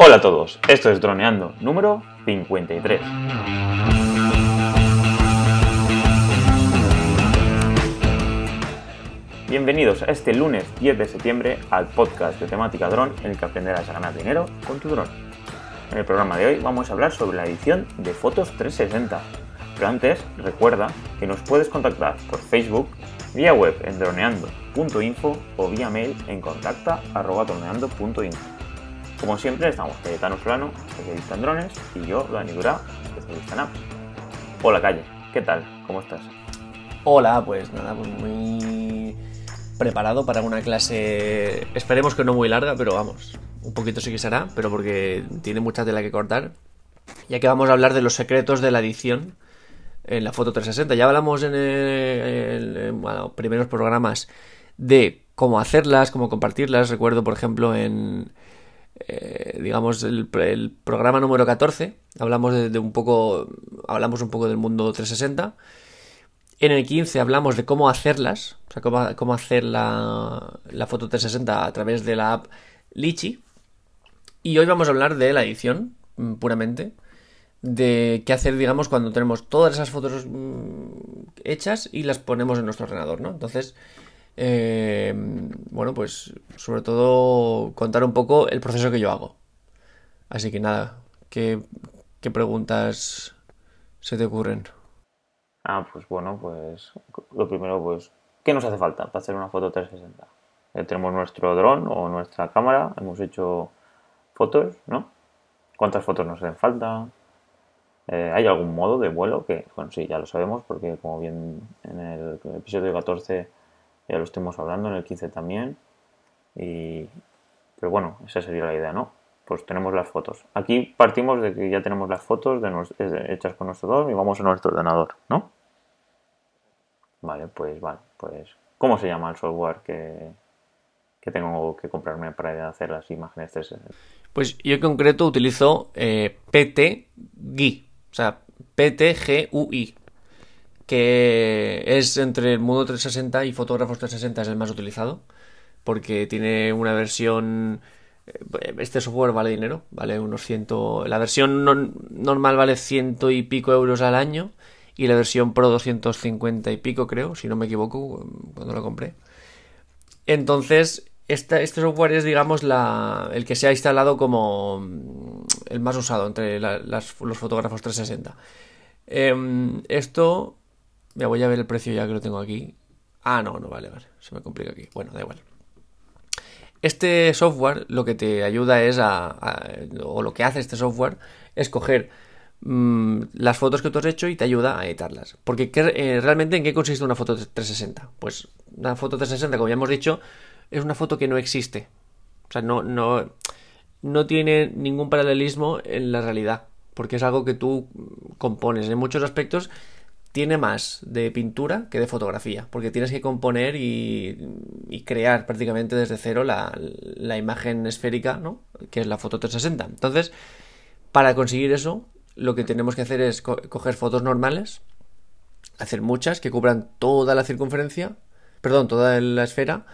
Hola a todos, esto es Droneando número 53. Bienvenidos a este lunes 10 de septiembre al podcast de temática dron en el que aprenderás a ganar dinero con tu dron. En el programa de hoy vamos a hablar sobre la edición de fotos 360. Pero antes, recuerda que nos puedes contactar por Facebook, vía web en droneando.info o vía mail en contacta.droneando.info. Como siempre, estamos Cayetano Solano, especialista en drones, y yo, Dani Durá, especialista en apps. Hola, Calle, ¿qué tal? ¿Cómo estás? Hola, pues nada, pues muy preparado para una clase, esperemos que no muy larga, pero vamos, un poquito sí que será, pero porque tiene mucha tela que cortar, ya que vamos a hablar de los secretos de la edición en la foto 360. Ya hablamos en, el, bueno, primeros programas de cómo hacerlas, cómo compartirlas. Recuerdo, por ejemplo, en, eh, digamos, el, programa número 14, hablamos de, un poco, hablamos un poco del mundo 360. En el 15 hablamos de cómo hacerlas, o sea, cómo, hacer la, la, foto 360 a través de la app Litchi. Y hoy vamos a hablar de la edición, mm, puramente. De qué hacer, digamos, cuando tenemos todas esas fotos mm, hechas y las ponemos en nuestro ordenador, ¿no? Entonces, eh, bueno, pues sobre todo contar un poco el proceso que yo hago. Así que nada, ¿qué, preguntas se te ocurren? Ah, pues bueno, pues lo primero, pues, ¿qué nos hace falta para hacer una foto 360? Ya tenemos nuestro dron o nuestra cámara, hemos hecho fotos, ¿no? ¿Cuántas fotos nos hacen falta? Eh, ¿Hay algún modo de vuelo? Que, bueno, sí, ya lo sabemos, porque como bien en el episodio 14 ya lo estuvimos hablando en el 15 también. Y, pero bueno, esa sería la idea, ¿no? Pues tenemos las fotos. Aquí partimos de que ya tenemos las fotos hechas con nuestro dron y vamos a nuestro ordenador, ¿no? Vale, pues vale, pues ¿cómo se llama el software que, que tengo que comprarme para hacer las imágenes 3 Pues yo en concreto utilizo eh, PTGui, o sea, PTGUI, que es entre el modo 360 y fotógrafos 360 es el más utilizado, porque tiene una versión... Eh, este software vale dinero, vale unos ciento... La versión normal vale ciento y pico euros al año y la versión Pro 250 y pico creo, si no me equivoco, cuando lo compré. Entonces, este software es, digamos, la, el que se ha instalado como el más usado entre los fotógrafos 360. Em, esto me voy a ver el precio ya que lo tengo aquí. Ah, no, no, vale, vale. Se me complica aquí. Bueno, da igual. Este software lo que te ayuda es a, o lo que hace este software es coger mm, las fotos que tú has hecho y te ayuda a editarlas. Porque eh, realmente en qué consiste una foto 360? Pues una foto 360, como ya hemos dicho, es una foto que no existe. O sea, no, no, no tiene ningún paralelismo en la realidad. Porque es algo que tú compones. En muchos aspectos tiene más de pintura que de fotografía, porque tienes que componer y, crear prácticamente desde cero la, imagen esférica, ¿no? Que es la foto 360. Entonces, para conseguir eso, lo que tenemos que hacer es coger fotos normales, hacer muchas que cubran toda la circunferencia, perdón, toda la esfera,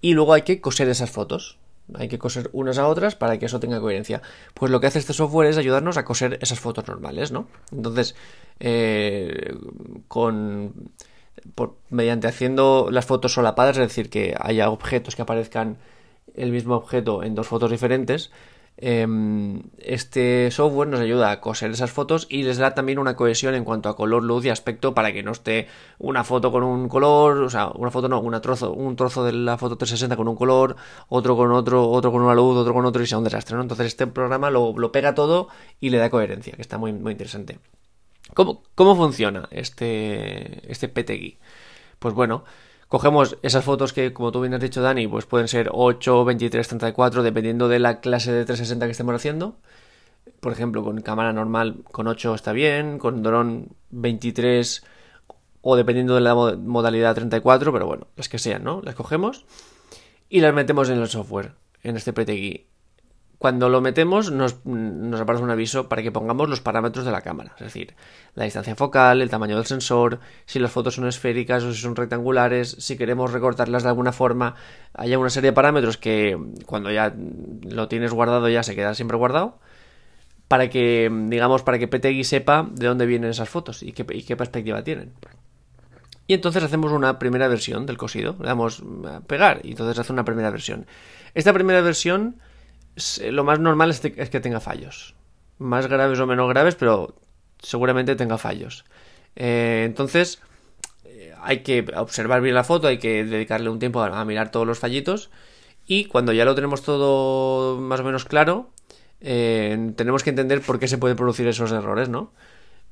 y luego hay que coser esas fotos. Hay que coser unas a otras para que eso tenga coherencia. Pues lo que hace este software es ayudarnos a coser esas fotos normales, ¿no? Entonces, eh, con mediante haciendo las fotos solapadas, es decir, que haya objetos que aparezcan el mismo objeto en dos fotos diferentes, este software nos ayuda a coser esas fotos y les da también una cohesión en cuanto a color, luz y aspecto para que no esté una foto con un color, o sea, una foto no, una trozo, un trozo de la foto 360 con un color, otro con otro, otro con una luz, otro con otro y sea un desastre. Entonces este programa lo, pega todo y le da coherencia, que está muy, muy interesante. ¿Cómo, cómo funciona este, este PTGui? Pues bueno, Cogemos esas fotos que, como tú bien has dicho, Dani, pues pueden ser 8, 23, 34, dependiendo de la clase de 360 que estemos haciendo. Por ejemplo, con cámara normal con 8 está bien, con dron 23 o dependiendo de la modalidad 34, pero bueno, las que sean, ¿no? Las cogemos y las metemos en el software, en este PTGui. Cuando lo metemos nos, nos aparece un aviso para que pongamos los parámetros de la cámara, es decir, la distancia focal, el tamaño del sensor, si las fotos son esféricas o si son rectangulares, si queremos recortarlas de alguna forma, hay una serie de parámetros que cuando ya lo tienes guardado ya se queda siempre guardado para que, digamos, para que PTGui sepa de dónde vienen esas fotos y qué, y qué perspectiva tienen. Y entonces hacemos una primera versión del cosido. Le damos a pegar y entonces hace una primera versión. Esta primera versión, lo más normal es, que tenga fallos. Más graves o menos graves, pero seguramente tenga fallos. Eh, entonces, eh, hay que observar bien la foto, hay que dedicarle un tiempo a, mirar todos los fallitos. Y cuando ya lo tenemos todo más o menos claro, eh, tenemos que entender por qué se pueden producir esos errores, ¿no?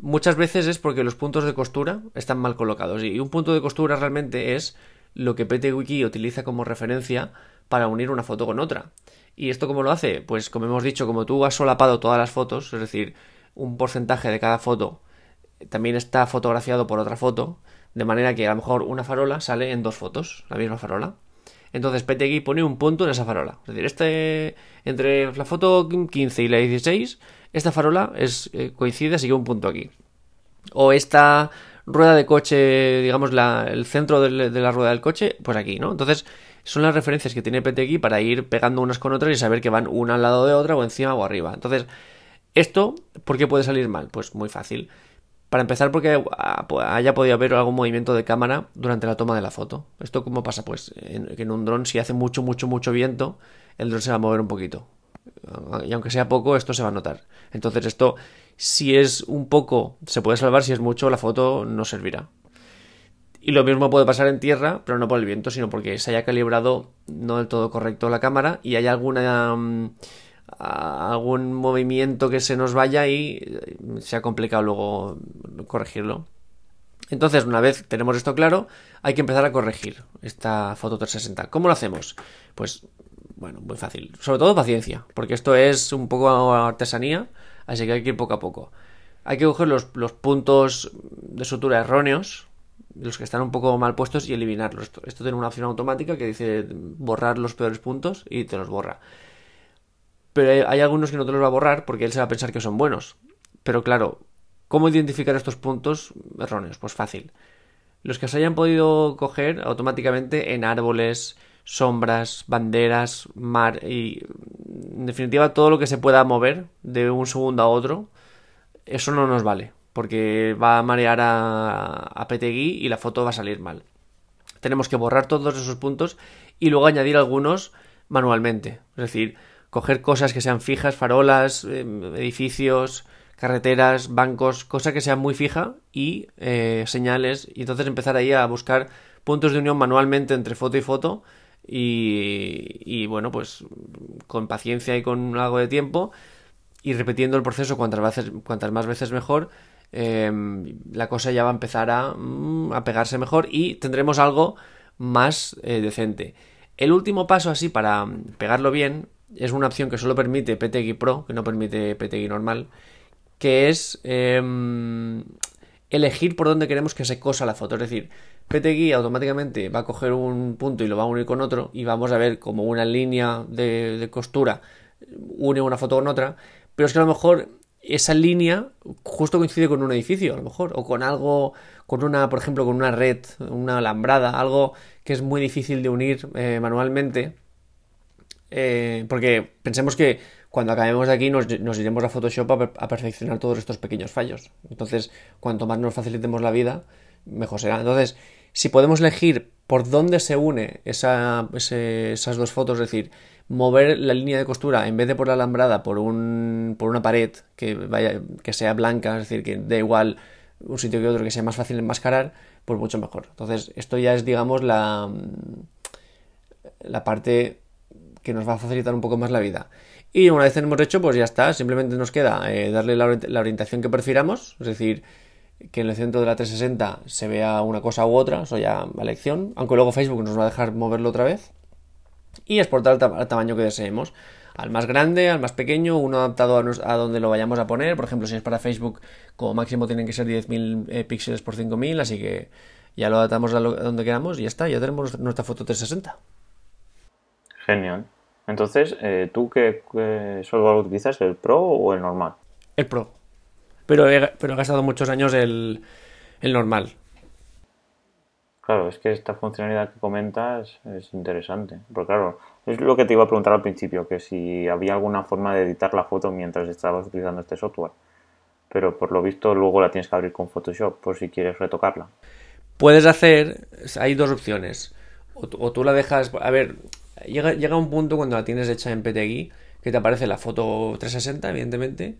muchas veces es porque los puntos de costura están mal colocados. Y un punto de costura realmente es lo que PTWiki utiliza como referencia para unir una foto con otra. ¿Y esto cómo lo hace? Pues como hemos dicho, como tú has solapado todas las fotos, es decir, un porcentaje de cada foto también está fotografiado por otra foto, de manera que a lo mejor una farola sale en dos fotos, la misma farola. Entonces PTGui pone un punto en esa farola. Es decir, este entre la foto 15 y la 16 esta farola es, eh, coincide, sigue un punto aquí. O esta rueda de coche, digamos, la, el centro de, la rueda del coche, pues aquí, ¿no? Entonces, son las referencias que tiene PTX para ir pegando unas con otras y saber que van una al lado de otra, o encima o arriba. Entonces, esto, ¿por qué puede salir mal? Pues muy fácil. Para empezar, porque haya podido haber algún movimiento de cámara durante la toma de la foto. ¿Esto cómo pasa? Pues en, en un dron, si hace mucho, mucho, mucho viento, el dron se va a mover un poquito y aunque sea poco, esto se va a notar. Entonces esto, si es un poco, se puede salvar, si es mucho, la foto no servirá. Y lo mismo puede pasar en tierra, pero no por el viento, sino porque se haya calibrado no del todo correcto la cámara y hay alguna mm, algún movimiento que se nos vaya y eh, se ha complicado luego corregirlo. Entonces, una vez tenemos esto claro, hay que empezar a corregir esta foto 360. ¿Cómo lo hacemos? Pues bueno, muy fácil. Sobre todo paciencia, porque esto es un poco artesanía, así que hay que ir poco a poco. Hay que coger los, puntos de sutura erróneos, los que están un poco mal puestos, y eliminarlos. Esto, tiene una opción automática que dice borrar los peores puntos y te los borra. Pero hay, algunos que no te los va a borrar porque él se va a pensar que son buenos. Pero claro, ¿cómo identificar estos puntos erróneos? Pues fácil. Los que se hayan podido coger automáticamente en árboles, sombras, banderas, mar y en definitiva todo lo que se pueda mover de un segundo a otro, eso no nos vale, porque va a marear a, a y la foto va a salir mal. Tenemos que borrar todos esos puntos y luego añadir algunos manualmente, es decir, coger cosas que sean fijas, farolas, em, edificios, carreteras, bancos, cosa que sea muy fija y eh, señales y entonces empezar ahí a buscar puntos de unión manualmente entre foto y foto y, bueno, pues con paciencia y con algo de tiempo y repitiendo el proceso cuantas, veces, cuantas más veces mejor, em, la cosa ya va a empezar a, mm, a, pegarse mejor y tendremos algo más eh, decente. El último paso así para pegarlo bien es una opción que solo permite PTGui Pro, que no permite PTGui normal, que es em, elegir por dónde queremos que se cosa la foto. Es decir, PTGui automáticamente va a coger un punto y lo va a unir con otro y vamos a ver como una línea de, costura une una foto con otra, pero es que a lo mejor esa línea justo coincide con un edificio, a lo mejor, o con algo, con una, por ejemplo, con una red, una alambrada, algo que es muy difícil de unir eh, manualmente, eh, porque pensemos que cuando acabemos de aquí nos, iremos a Photoshop a, perfeccionar todos estos pequeños fallos. Entonces, cuanto más nos facilitemos la vida, mejor será. Entonces, si podemos elegir por dónde se une esa, esas dos fotos, es decir, mover la línea de costura en vez de por la alambrada, por, un, por una pared que, vaya, que sea blanca, es decir, que da igual un sitio que otro, que sea más fácil enmascarar, pues mucho mejor. Entonces, esto ya es, digamos, la, la parte que nos va a facilitar un poco más la vida. Y una vez hemos hecho, pues ya está, simplemente nos queda eh, darle la, orientación que prefiramos, es decir, que en el centro de la 360 se vea una cosa u otra, eso ya a elección, aunque luego Facebook nos va a dejar moverlo otra vez, y exportar al, tamaño que deseemos, al más grande, al más pequeño, uno adaptado a, donde lo vayamos a poner, por ejemplo, si es para Facebook, como máximo tienen que ser 10.000 eh, píxeles por 5.000, así que ya lo adaptamos a, donde queramos y ya está, ya tenemos nuestra foto 360. Genial. Entonces, eh, ¿tú qué, qué software utilizas? ¿El Pro o el normal? El Pro. Pero he, pero he gastado muchos años el, el normal. Claro, es que esta funcionalidad que comentas es interesante. Porque claro, es lo que te iba a preguntar al principio, que si había alguna forma de editar la foto mientras estabas utilizando este software. Pero por lo visto luego la tienes que abrir con Photoshop por si quieres retocarla. Puedes hacer, hay dos opciones. O, tú- o tú la dejas, a ver, llega, llega un punto cuando la tienes hecha en PTGui que te aparece la foto 360, evidentemente,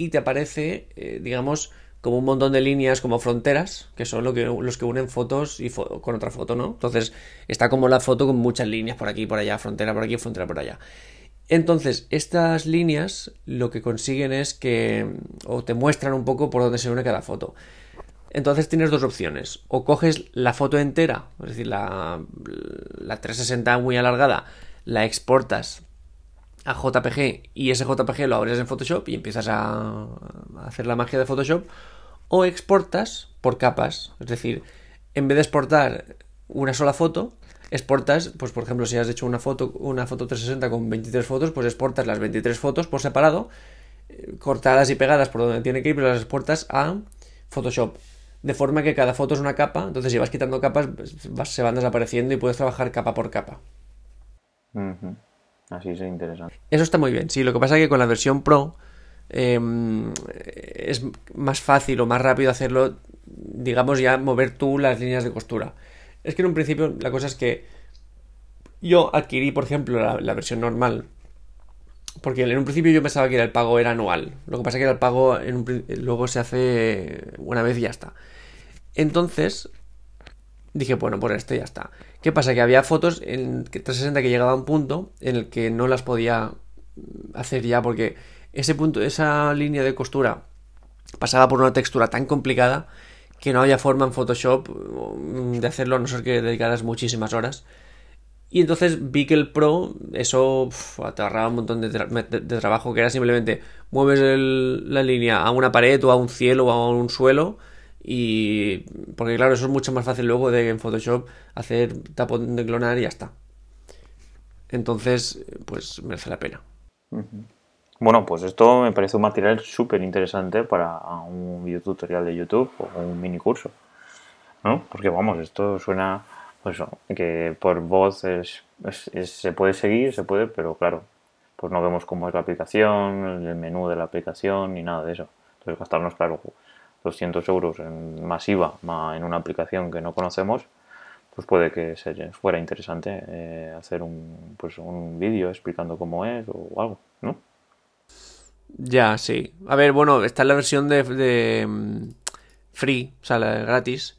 y te aparece, eh, digamos, como un montón de líneas como fronteras, que son lo que, los que unen fotos y con otra foto, ¿no? Entonces está como la foto con muchas líneas por aquí, por allá, frontera por aquí, frontera por allá. Entonces, estas líneas lo que consiguen es que, o te muestran un poco por dónde se une cada foto. Entonces tienes dos opciones. O coges la foto entera, es decir, la, la 360 muy alargada, la exportas a JPG y ese JPG lo abres en Photoshop y empiezas a, hacer la magia de Photoshop. O exportas por capas, es decir, en vez de exportar una sola foto, exportas, pues por ejemplo, si has hecho una foto, una foto 360 con 23 fotos, pues exportas las 23 fotos por separado, eh, cortadas y pegadas por donde tiene que ir, pero las exportas a Photoshop. De forma que cada foto es una capa, entonces si vas quitando capas, pues, se van desapareciendo y puedes trabajar capa por capa. Así es interesante. Eso está muy bien, sí. Lo que pasa es que con la versión Pro eh, es más fácil o más rápido hacerlo, digamos, ya mover tú las líneas de costura. Es que en un principio la cosa es que yo adquirí, por ejemplo, la, versión normal. Porque en un principio yo pensaba que era el pago era anual. Lo que pasa es que el pago en un luego se hace una vez y ya está. Entonces, dije, bueno, por esto ya está. ¿Qué pasa? Que había fotos en 360 que llegaba a un punto en el que no las podía hacer ya porque ese punto, esa línea de costura pasaba por una textura tan complicada que no había forma en Photoshop mm, de hacerlo a no ser que dedicaras muchísimas horas. Y entonces vi que el Pro, eso ahorraba un montón de, de- trabajo, que era simplemente mueves la línea a una pared o a un cielo o a un suelo. Y. Porque, claro, eso es mucho más fácil luego de en Photoshop hacer tapón de clonar y ya está. Entonces, pues merece la pena. Bueno, pues esto me parece un material súper interesante para un videotutorial de YouTube o un mini curso. ¿No? Porque vamos, esto suena, pues que por voz es- se puede seguir, se puede, pero claro, pues no vemos cómo es la aplicación, el menú de la aplicación ni nada de eso. Entonces gastarnos, claro, 200 euros en masiva ma- en una aplicación que no conocemos, pues puede que se- fuera interesante eh, hacer un, pues un vídeo explicando cómo es o algo, ¿no? Ya, sí. A ver, bueno, está la versión de, de, mm, free, o sea, la gratis,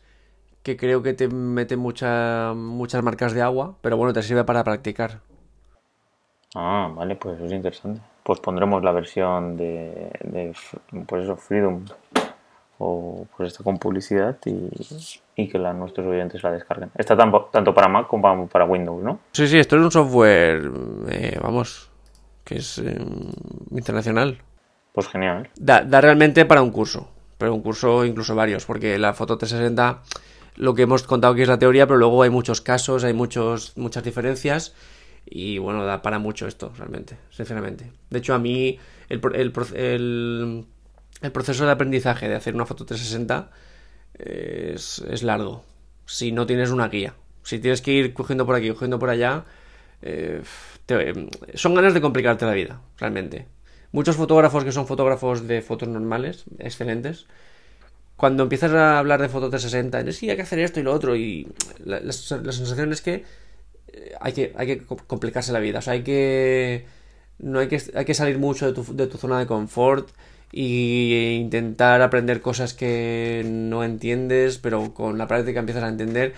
que creo que te mete mucha- muchas marcas de agua, pero bueno, te sirve para practicar. Ah, vale, pues eso es interesante. Pues pondremos la versión de, de pues eso, Freedom o pues esta con publicidad y, y que la, nuestros oyentes la descarguen. Está tanto, tanto para Mac como para, Windows, ¿no? Sí, sí, esto es un software, eh, vamos, que es eh, internacional. Pues genial. Da, da realmente para un curso, pero un curso incluso varios, porque la foto 360, lo que hemos contado que es la teoría, pero luego hay muchos casos, hay muchos, muchas diferencias y bueno, da para mucho esto, realmente, sinceramente. De hecho, a mí el, el, el- el proceso de aprendizaje de hacer una foto 360 es, es largo, si no tienes una guía. Si tienes que ir cogiendo por aquí, cogiendo por allá, eh, son ganas de complicarte la vida, realmente. Muchos fotógrafos que son fotógrafos de fotos normales, excelentes, cuando empiezas a hablar de foto 360, es sí, hay que hacer esto y lo otro, y la, la- sensación es que eh, hay que, hay que co- complicarse la vida, o sea, hay que, no hay que, hay que salir mucho de tu, de tu zona de confort y intentar aprender cosas que no entiendes, pero con la práctica empiezas a entender,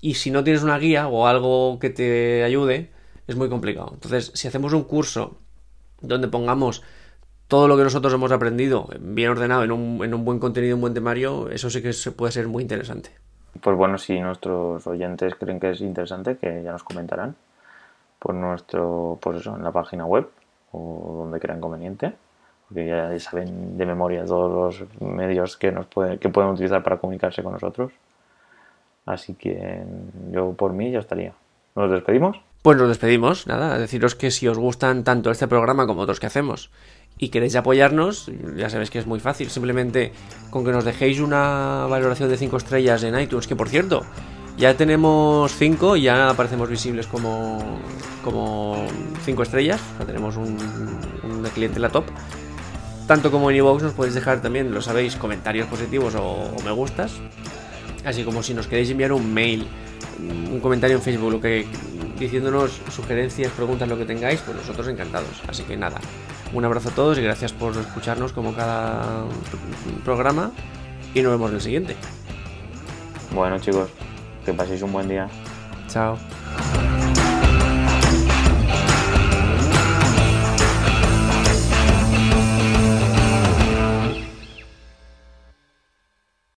y si no tienes una guía o algo que te ayude, es muy complicado. Entonces, si hacemos un curso donde pongamos todo lo que nosotros hemos aprendido bien ordenado en un, en un buen contenido, un buen temario, eso sí que se puede ser muy interesante. Pues bueno, si nuestros oyentes creen que es interesante, que ya nos comentarán por nuestro, pues eso, en la página web o donde crean conveniente, porque ya saben de memoria todos los medios que nos pueden, que pueden utilizar para comunicarse con nosotros. Así que yo por mí ya estaría. ¿Nos despedimos? Pues nos despedimos, nada, deciros que si os gustan tanto este programa como otros que hacemos y queréis apoyarnos, ya sabéis que es muy fácil, simplemente con que nos dejéis una valoración de 5 estrellas en iTunes, que por cierto, ya tenemos 5 y ya aparecemos visibles como como 5 estrellas, o sea, tenemos un, un cliente en la top. Tanto como en iVoox nos podéis dejar también, lo sabéis, comentarios positivos o, o me gustas. Así como si nos queréis enviar un mail, un comentario en Facebook, lo que diciéndonos sugerencias, preguntas, lo que tengáis, pues nosotros encantados. Así que nada, un abrazo a todos y gracias por escucharnos como cada programa y nos vemos en el siguiente. Bueno chicos, que paséis un buen día. Chao.